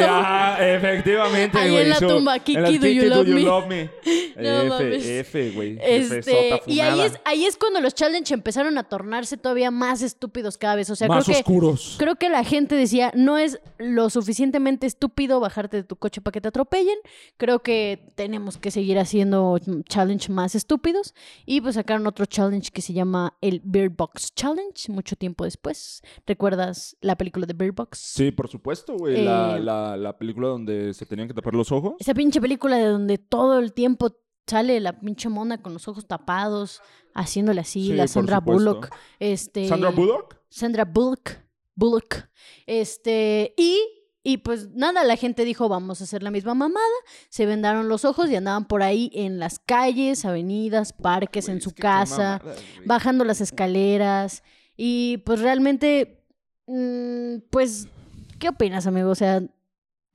S1: ah, efectivamente,
S2: Ahí
S1: güey.
S2: en la tumba,
S1: en
S2: Kiki,
S1: la
S2: do you love me? No
S1: F,
S2: mames.
S1: F, güey.
S2: Este, y ahí es, ahí es cuando los challenge empezaron a tornarse todavía más estúpidos cada vez. O sea,
S1: Más
S2: creo que,
S1: oscuros.
S2: creo que la gente decía, no es lo suficientemente estúpido bajarte de tu coche para que te atropellen. Creo que tenemos que seguir haciendo challenge más estúpidos. Y pues sacaron otro challenge que se llama el Beard Box Challenge, mucho tiempo después. ¿Recuerdas la película de Beard Box?
S1: Sí, por supuesto, güey. La, La, la película donde se tenían que tapar los ojos.
S2: Esa pinche película de donde todo el tiempo sale la pinche mona con los ojos tapados, haciéndole así,
S1: Sí,
S2: la Sandra. Bullock. Este,
S1: ¿Sandra Bullock?
S2: Sandra Bullock. Bullock. Este, y, y pues nada, la gente dijo, vamos a hacer la misma mamada. Se vendaron los ojos y andaban por ahí en las calles, avenidas, parques, en su casa, bajando las escaleras. Y pues realmente, mm, pues, ¿qué opinas, amigo? O sea,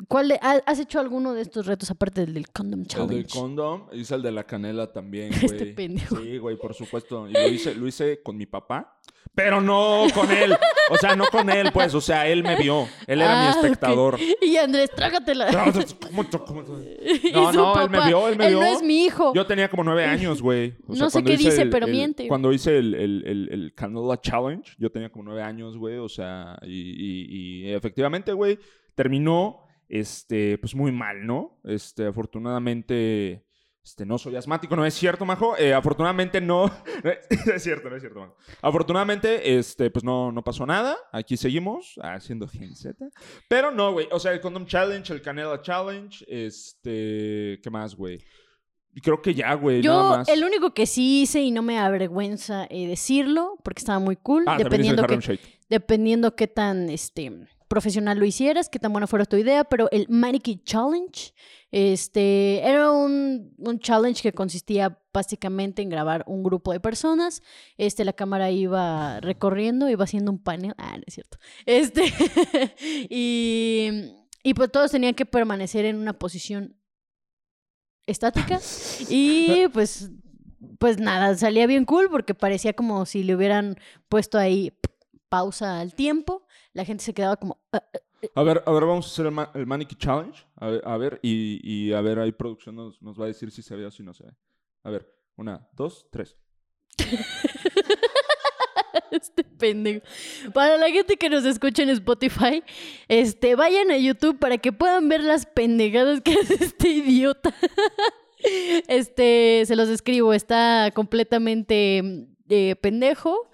S2: ¿cuál de- ha- ¿has hecho alguno de estos retos aparte del del Condom
S1: El
S2: Challenge?
S1: del condom, hice el de la canela también, güey.
S2: Este pendejo.
S1: Sí, güey, por supuesto. Y lo hice, lo hice con mi papá, pero no con él. O sea, no con él, pues. O sea, él me vio. Él era mi
S2: Ah,
S1: espectador.
S2: Y Andrés, trágatela.
S1: ¿Cómo te- cómo te-
S2: Y
S1: No, no, él me vio, él me vio.
S2: no es mi hijo.
S1: Yo tenía como nueve años, güey. O
S2: No sé qué dice,
S1: el-
S2: pero
S1: el-
S2: miente.
S1: Cuando hice el, el, el, el Canela Challenge, yo tenía como nueve años, güey. O sea, y, y, y efectivamente, güey, terminó, este, pues muy mal, ¿no? Este, afortunadamente, este, no soy asmático, no es cierto, majo. Eh, afortunadamente no, no es cierto, no es cierto, majo. Afortunadamente, este, pues no, no pasó nada. Aquí seguimos haciendo Gen Z. Pero no, güey. O sea, el Condom Challenge, el Canela Challenge, este, ¿qué más, güey? Creo que ya, güey, nada
S2: Yo,
S1: más.
S2: el único que sí hice y no me avergüenza eh, decirlo, porque estaba muy cool,
S1: Ah,
S2: dependiendo, que, dependiendo qué tan este, profesional lo hicieras, qué tan buena fuera tu idea, pero el Mannequin Challenge este, era un, un challenge que consistía básicamente en grabar un grupo de personas. Este, la cámara iba recorriendo, iba haciendo un panel. Ah, no es cierto. Este, y, y pues todos tenían que permanecer en una posición estática. Y pues, pues nada, salía bien cool porque parecía como si le hubieran puesto ahí pausa al tiempo. La gente se quedaba como... "Ah, ah".
S1: A ver, a ver, vamos a hacer el, ma- el Challenge. A ver, a ver, y, y a ver, ahí producción nos, nos va a decir si se ve o si no se ve. A ver, una, dos, tres.
S2: Este pendejo. Para la gente que nos escucha en Spotify, este, vayan a YouTube para que puedan ver las pendejadas que hace este idiota. Este, se los escribo, está completamente eh, pendejo.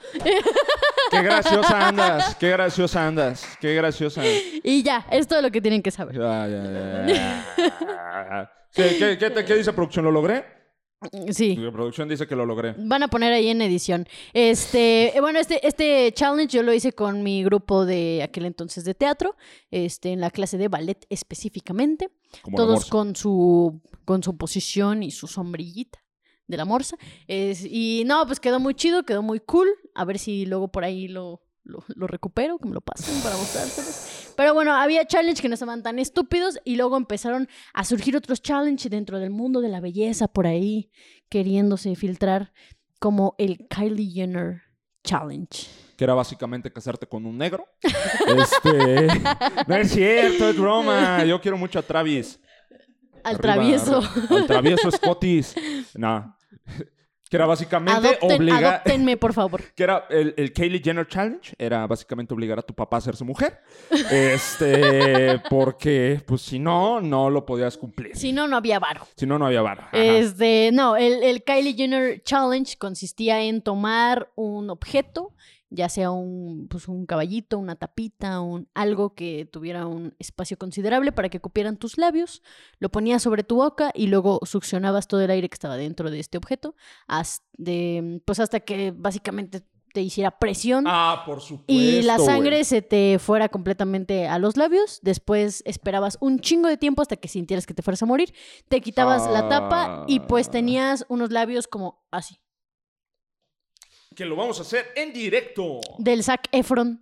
S1: ¡Qué graciosa andas! ¡Qué graciosa andas! ¡Qué graciosa!
S2: Y ya, es todo lo que tienen que saber.
S1: Ya, ya, ya. ¿Qué, qué, qué te- qué dice producción? ¿Lo logré?
S2: Sí.
S1: La producción dice que lo logré.
S2: Van a poner ahí en edición. Este, eh, bueno, este, este challenge yo lo hice con mi grupo de aquel entonces de teatro, este, en la clase de ballet específicamente.
S1: Como
S2: todos con su con su posición y su sombrillita de la morsa. Es- y no, pues quedó muy chido, quedó muy cool. A ver si luego por ahí lo, lo, lo recupero, que me lo pasen para mostrárselos. Pero bueno, había challenge que no estaban tan estúpidos y luego empezaron a surgir otros challenge dentro del mundo de la belleza por ahí, queriéndose filtrar, como el Kylie Jenner Challenge.
S1: Que era básicamente casarte con un negro. Este. No es cierto, es broma. Yo quiero mucho a Travis.
S2: Al
S1: Arriba,
S2: travieso.
S1: arri- Al travieso Scottis. No. Que era básicamente
S2: Adopten,
S1: obligar.
S2: adoptenme, por favor.
S1: Que era el, el Kylie Jenner Challenge. Era básicamente obligar a tu papá a hacerse mujer. Este. Porque, pues si no, no lo podías cumplir.
S2: Si no, no había varo.
S1: Si no, no había. Ajá.
S2: Este, no, el, el Kylie Jenner Challenge consistía en tomar un objeto, ya sea un, pues un caballito, una tapita, un, algo que tuviera un espacio considerable para que cupieran tus labios, lo ponías sobre tu boca y luego succionabas todo el aire que estaba dentro de este objeto, hasta, pues hasta que básicamente te hiciera presión.
S1: Ah, por supuesto.
S2: Y la sangre se te fuera completamente a los labios. Después esperabas un chingo de tiempo hasta que sintieras que te fueras a morir. Te quitabas la tapa y pues
S1: Ah.
S2: tenías unos labios como así.
S1: Que lo vamos a hacer en directo.
S2: Del Zac Efron.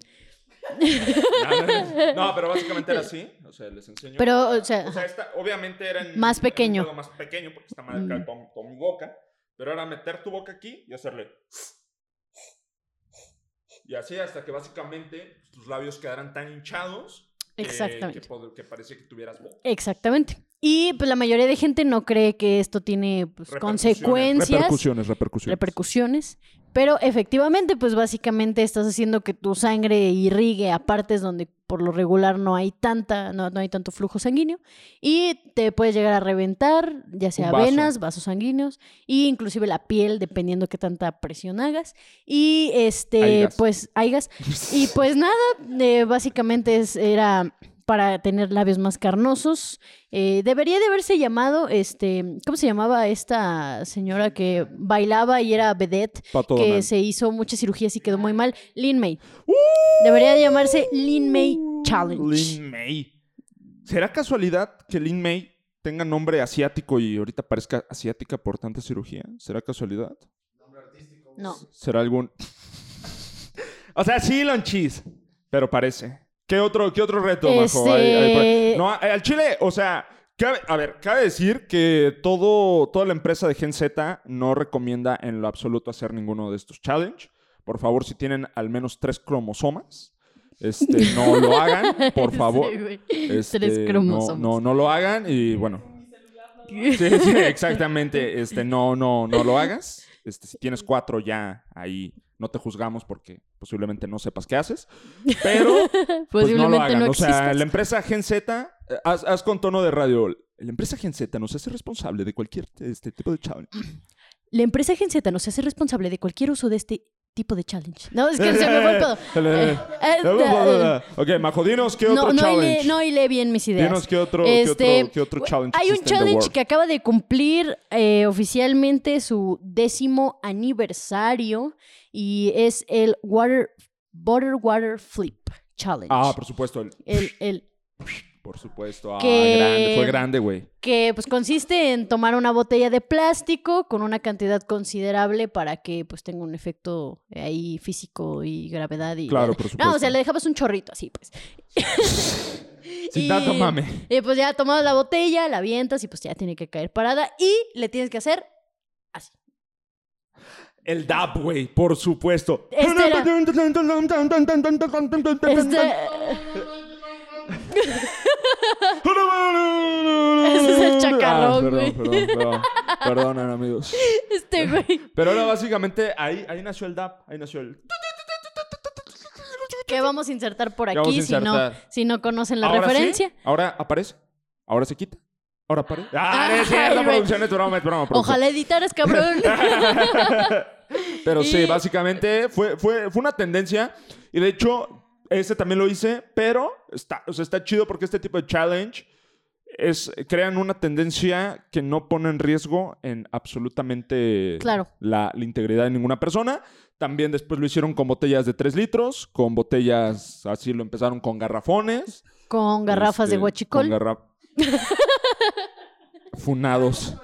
S1: No, pero básicamente era así. O sea, les enseño.
S2: Pero, o sea,
S1: O sea, esta, obviamente era en,
S2: Más
S1: en un
S2: pequeño.
S1: más pequeño porque está más acá
S2: Mm.
S1: con, con mi boca. Pero era meter tu boca aquí y hacerle. Y así hasta que básicamente tus labios quedaran tan hinchados. que-
S2: Exactamente.
S1: Que, parecía que tuvieras boca.
S2: Exactamente. Y pues la mayoría de gente no cree que esto tiene pues,
S1: Repercusiones,
S2: consecuencias.
S1: Repercusiones, repercusiones.
S2: repercusiones. Pero efectivamente, pues básicamente estás haciendo que tu sangre irrigue a partes donde por lo regular no hay tanta, no, no hay tanto flujo sanguíneo. Y te puedes llegar a reventar, ya sea
S1: vaso.
S2: venas, vasos sanguíneos, e inclusive la piel, dependiendo qué tanta presión hagas. Y este, pues, hagas. Y pues nada, eh, básicamente es- era para tener labios más carnosos. Eh, debería de haberse llamado, este, ¿cómo se llamaba esta señora que bailaba y era vedette?
S1: Pato
S2: que
S1: Donald.
S2: se hizo muchas cirugías y quedó muy mal. Lin May. Debería de llamarse Lin May Challenge.
S1: Lin May. ¿Será casualidad que Lin May tenga nombre asiático y ahorita parezca asiática por tanta cirugía? ¿Será casualidad?
S2: No.
S1: ¿Será algún...? o sea, sí, lonchis, pero parece. ¿Qué otro, qué otro reto, Majo?
S2: Este-
S1: Hay- hay no, al Chile, o sea... cabe- a ver, cabe decir que todo, toda la empresa de Gen Z no recomienda en lo absoluto hacer ninguno de estos challenge. Por favor, si tienen al menos tres cromosomas, este, no lo hagan, por favor.
S2: Sí.
S1: Este,
S2: Tres
S1: no-
S2: cromosomas.
S1: No, no, lo hagan y bueno. Sí, sí, exactamente. Este, no, no, no lo hagas. Este, si tienes cuatro ya ahí no te juzgamos porque posiblemente no sepas qué haces. Pero pues, no lo hagan.
S2: no
S1: o sea, la empresa Gen Z, eh, haz, haz con tono de radio. La empresa Gen Z nos hace responsable de cualquier este tipo de challenge.
S2: La empresa Gen Z no se hace responsable de cualquier uso de este tipo de challenge. No, es que se me fue el pedo. Eh, eh, eh,
S1: ok, Majo, dinos qué
S2: no,
S1: otro
S2: no,
S1: challenge.
S2: hilé, no hilé bien mis ideas.
S1: dinos qué otro,
S2: Este,
S1: qué otro, qué otro challenge
S2: Hay un challenge que acaba de cumplir eh, oficialmente su décimo aniversario y es el Water, Butter Water Flip Challenge.
S1: Ah, por supuesto. el-
S2: el, el,
S1: Por supuesto. Ah,
S2: Que-
S1: grande. Fue grande, güey.
S2: que pues consiste en tomar una botella de plástico con una cantidad considerable para que pues tenga un efecto eh, ahí físico y gravedad y
S1: Claro, por
S2: no o
S1: supuesto.
S2: sea le dejabas un chorrito así pues
S1: Sin
S2: Y-
S1: tanto mame.
S2: y pues ya tomas la botella la avientas y pues ya tiene que caer parada y le tienes que hacer así
S1: El DAP, güey, por supuesto.
S2: Este era- este Ese es el chacarrón,
S1: Ah,
S2: güey.
S1: Perdón, perdón, perdón. Perdonen, amigos.
S2: este güey
S1: Pero ahora básicamente ahí, ahí nació el DAP. Ahí nació el...
S2: que vamos a insertar por aquí si no si no conocen la
S1: Ahora sí,
S2: referencia
S1: ahora aparece. Ahora se quita. Ahora aparece. Ah,
S2: Ay,
S1: es cierto, producción, es broma, es broma. producción.
S2: ojalá editaras cabrón
S1: Pero sí, básicamente fue, fue, fue una tendencia. Y de hecho, ese también lo hice, pero está, o sea, está chido porque este tipo de challenge es, crean una tendencia que no pone en riesgo en absolutamente
S2: Claro.
S1: la, la integridad de ninguna persona. También después lo hicieron con botellas de 3 litros, con botellas, así lo empezaron con garrafones.
S2: con garrafas de
S1: este,
S2: guachicol
S1: con garra- Funados.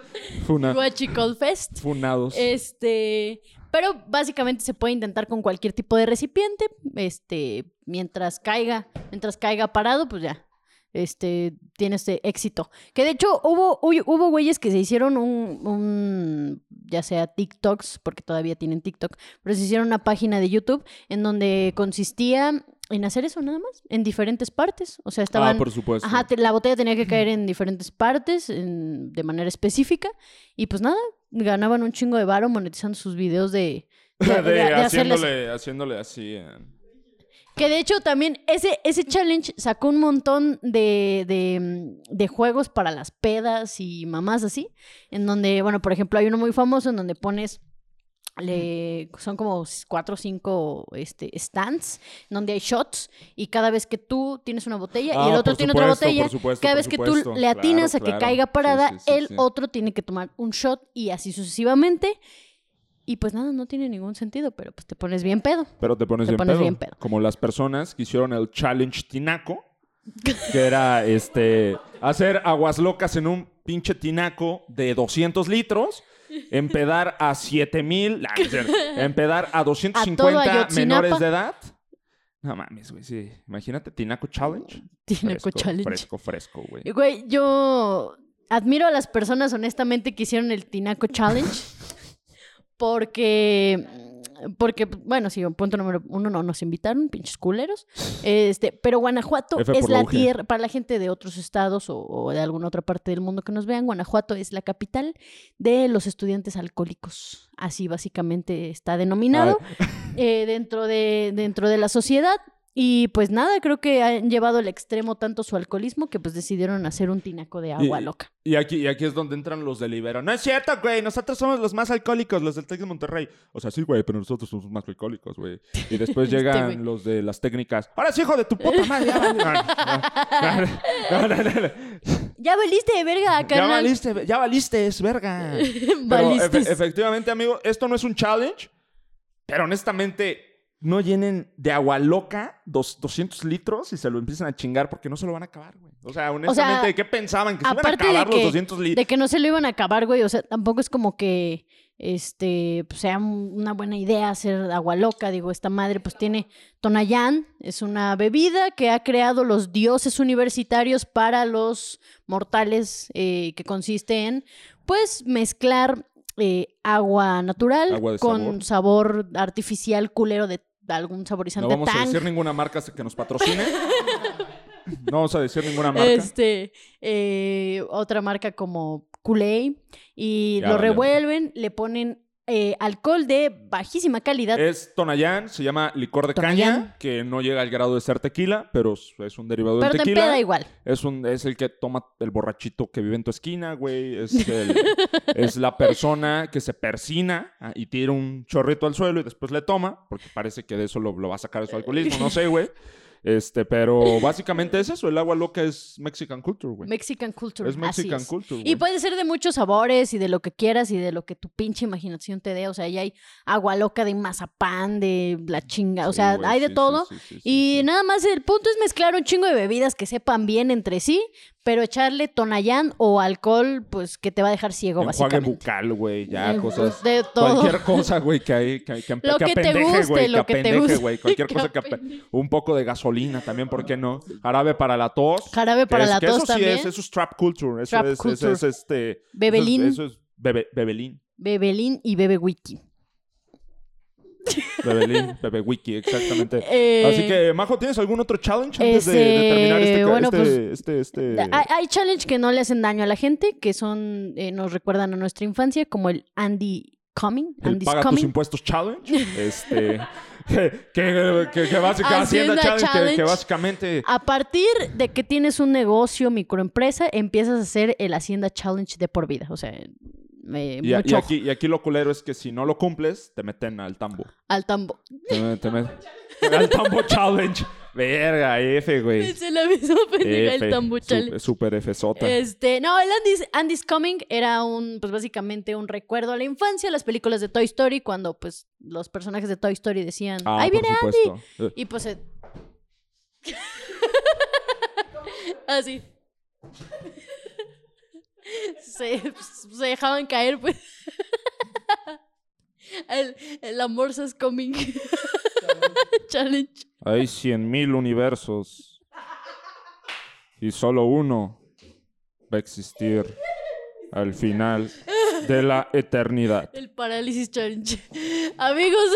S1: Funa-
S2: Guachicol Fest
S1: Funados.
S2: Este, pero básicamente se puede intentar con cualquier tipo de recipiente, este, mientras caiga, mientras caiga parado, pues ya, este, tiene este éxito. Que de hecho hubo, hubo, güeyes que se hicieron un, un, ya sea TikToks, porque todavía tienen TikTok, pero se hicieron una página de YouTube en donde consistía en hacer eso nada más, en diferentes partes, o sea, estaban...
S1: ah, por supuesto.
S2: Ajá, te- la botella tenía que caer en diferentes partes en- de manera específica y pues nada, ganaban un chingo de varo monetizando sus videos de... de-
S1: de, haciéndole, haciéndole así. eh.
S2: Que de hecho también ese, ese challenge sacó un montón de, de, mm, de juegos para las pedas y mamás así, en donde, bueno, por ejemplo, hay uno muy famoso en donde pones... Le, son como cuatro o cinco este, stands donde hay shots y cada vez que tú tienes una botella y
S1: Ah,
S2: el otro
S1: por
S2: tiene otra botella
S1: supuesto,
S2: cada vez que tú le atinas
S1: Claro,
S2: a que caiga parada,
S1: sí, sí,
S2: el otro tiene que tomar un shot y así sucesivamente. Y pues nada, no tiene ningún sentido, pero pues te pones bien pedo.
S1: Pero te pones,
S2: Te
S1: bien,
S2: pones
S1: pedo.
S2: bien pedo.
S1: Como las personas que hicieron el challenge tinaco, que era este hacer aguas locas en un pinche tinaco de 200 litros, empedar a 7000, nah, empedar a
S2: A todo
S1: 250
S2: Ayotzinapa.
S1: menores de edad. No mames, güey, sí. Imagínate Tinaco Challenge.
S2: Tinaco
S1: Fresco,
S2: Challenge.
S1: Fresco, fresco, güey.
S2: Güey, yo admiro a las personas honestamente que hicieron el Tinaco Challenge. Porque, porque, bueno, sí, punto número uno, no nos invitaron, pinches culeros. Este, pero Guanajuato
S1: F
S2: es
S1: la
S2: la
S1: UG.
S2: tierra, para la gente de otros estados o, o de alguna otra parte del mundo que nos vean, Guanajuato es la capital de los estudiantes alcohólicos. Así básicamente está denominado eh, dentro, de, dentro de la sociedad. Y pues nada, creo que han llevado al extremo tanto su alcoholismo que pues decidieron hacer un tinaco de agua
S1: Y-
S2: loca.
S1: Y aquí, y aquí es donde entran los de Libero. No es cierto, güey. Nosotros somos los más alcohólicos, los del Tec de Monterrey. O sea, sí, güey, pero nosotros somos más alcohólicos, güey. Y después
S2: Este
S1: llegan
S2: güey.
S1: los de las técnicas. Ahora sí, hijo de tu puta madre. Ya, vale". No, no, no, no, no, no.
S2: Ya valiste verga,
S1: Ya
S2: carnal.
S1: valiste, ya valiste, es verga. Pero
S2: Valiste.
S1: efe- efectivamente, amigo, esto no es un challenge, pero honestamente no llenen de agua loca dos- 200 litros y se lo empiezan a chingar porque no se lo van a acabar, güey. O sea, honestamente, ¿qué pensaban? ¿Que se iban a
S2: de
S1: acabar los
S2: que-
S1: 200 litros?
S2: De que no se lo iban a acabar, güey. O sea, tampoco es como que este pues, sea un- una buena idea hacer agua loca. Digo, esta madre pues tiene Tonayán, es una bebida que ha creado los dioses universitarios para los mortales, eh, que consiste en pues mezclar eh, agua natural
S1: Agua
S2: con sabor. artificial culero de algún saborizante
S1: No vamos a decir ninguna marca que nos patrocine. No vamos a decir ninguna marca.
S2: Este, eh, otra marca como Kool-Aid y
S1: Ya
S2: lo revuelven, le ponen eh, alcohol de bajísima calidad.
S1: Es Tonayán, se llama licor de
S2: Tonayán.
S1: caña, que no llega al grado de ser tequila, pero es un derivado del
S2: pero te
S1: tequila.
S2: empeda igual.
S1: Es, un, es el que toma el borrachito que vive en tu esquina, güey. Es, el- es la persona que se persina ah, y tira un chorrito al suelo y después le toma, porque parece que de eso lo, lo va a sacar de su alcoholismo, no sé, güey. Este, pero básicamente es eso. El agua loca es Mexican culture, güey.
S2: Mexican culture.
S1: Es
S2: así
S1: Mexican
S2: es.
S1: culture,
S2: Y puede ser de muchos sabores y de lo que quieras y de lo que tu pinche imaginación te dé. O sea, ya hay agua loca de mazapán, de la chinga. O
S1: Sí,
S2: sea,
S1: güey,
S2: hay de
S1: sí,
S2: todo.
S1: sí,
S2: Y nada más el punto es mezclar un chingo de bebidas que sepan bien entre sí, pero echarle tonayán o alcohol, pues que te va a dejar ciego,
S1: Enjuague
S2: básicamente.
S1: bucal, güey. Ya, cosas.
S2: de todo.
S1: Cualquier cosa, güey, que, hay, que, que,
S2: Lo
S1: que
S2: que te
S1: apendeje,
S2: guste,
S1: güey.
S2: lo que te
S1: apendeje,
S2: guste.
S1: güey. Cualquier cosa que...
S2: apendeje.
S1: Un poco de gasolina también, ¿por qué no? Jarabe para la tos.
S2: Jarabe para
S1: es-
S2: la
S1: que
S2: tos
S1: eso sí
S2: también.
S1: es, eso es trap culture. Eso
S2: Trap
S1: es, eso
S2: culture.
S1: es, este...
S2: Bebelín.
S1: Eso es, eso es bebe, bebelín.
S2: Bebelín y Bebe Wiki.
S1: Bebelín, bebe wiki, exactamente.
S2: Eh,
S1: Así que, Majo, ¿tienes algún otro challenge antes de, terminar este...
S2: bueno,
S1: este,
S2: pues,
S1: este, este-
S2: Hay, hay challenge que no le hacen daño a la gente, que son, eh, nos recuerdan a nuestra infancia, como el Andy Coming.
S1: el
S2: Andy's
S1: paga tus impuestos challenge. Este... Que, que, que, que básicamente...
S2: Hacienda
S1: Hacienda challenge, que- básicamente...
S2: A partir de que tienes un negocio, microempresa, empiezas a hacer el Hacienda Challenge de por vida. O sea, eh,
S1: Y, a-
S2: mucho
S1: y aquí, y aquí lo culero es que si no lo cumples, te meten al tambo.
S2: al tambo.
S1: Te, met- te met- al tambo challenge. Verga, F, güey.
S2: Es la misma pendeja el tambo challenge.
S1: Super F sota.
S2: Este, no, el Andy's, Andy's Coming era un, pues básicamente un recuerdo a la infancia, las películas de Toy Story, cuando pues los personajes de Toy Story decían,
S1: Ah,
S2: ahí viene Andy.
S1: supuesto. Eh,
S2: Y pues se... Así. Se, se dejaban caer, pues. El, el amor is coming. Challenge.
S1: Hay cien mil universos. Y solo uno va a existir al final de la eternidad.
S2: El parálisis challenge. Amigos.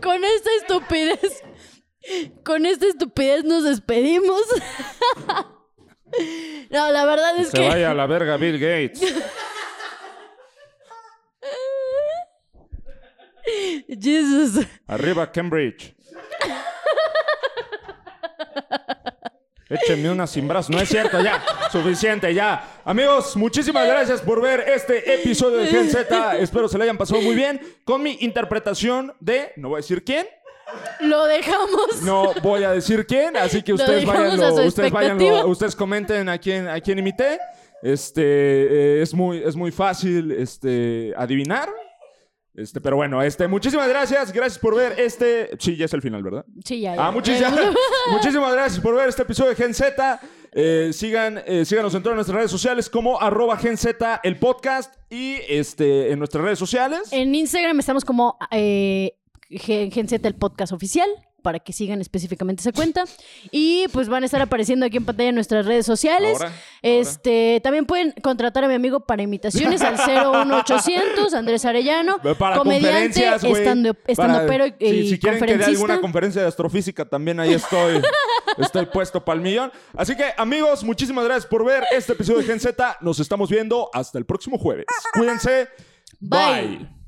S2: Con esta estupidez. Con esta estupidez nos despedimos. No, la verdad es
S1: Se
S2: que.
S1: vaya a la verga Bill Gates.
S2: Jesus.
S1: Arriba Cambridge. Échenme una sin brazo. No es cierto, ya. Suficiente, ya. Amigos, muchísimas gracias por ver este episodio de Gen Z. Espero se le hayan pasado muy bien con mi interpretación de, no voy a decir quién,
S2: Lo dejamos.
S1: no voy a decir quién, así que ustedes váyanlo, ustedes váyanlo, ustedes comenten a quién, a quién imité. Este eh, es muy, es muy fácil este, adivinar. Este, pero bueno, este, muchísimas gracias, gracias por ver este. Sí, ya es el final, ¿verdad?
S2: Sí, ya. ya.
S1: Ah, muchísimas, muchísimas gracias por ver este episodio de Gen Z. Eh, sigan, eh, síganos en todas nuestras redes sociales como arroba Gen Z el podcast y este, en nuestras redes sociales.
S2: En Instagram estamos como eh, Gen el podcast oficial, para que sigan específicamente esa cuenta. Y pues van a estar apareciendo aquí en pantalla en nuestras redes sociales.
S1: Ahora,
S2: Este, también pueden contratar a mi amigo para imitaciones al 01800 Andrés Arellano,
S1: Para
S2: comediante, estando, estando
S1: Para-
S2: pero y
S1: si, si quieren que dé alguna conferencia de astrofísica, también ahí estoy. estoy puesto para el millón. Así que, amigos, muchísimas gracias por ver este episodio de Gen Z. Nos estamos viendo hasta el próximo jueves. Cuídense.
S2: Bye.
S1: Bye.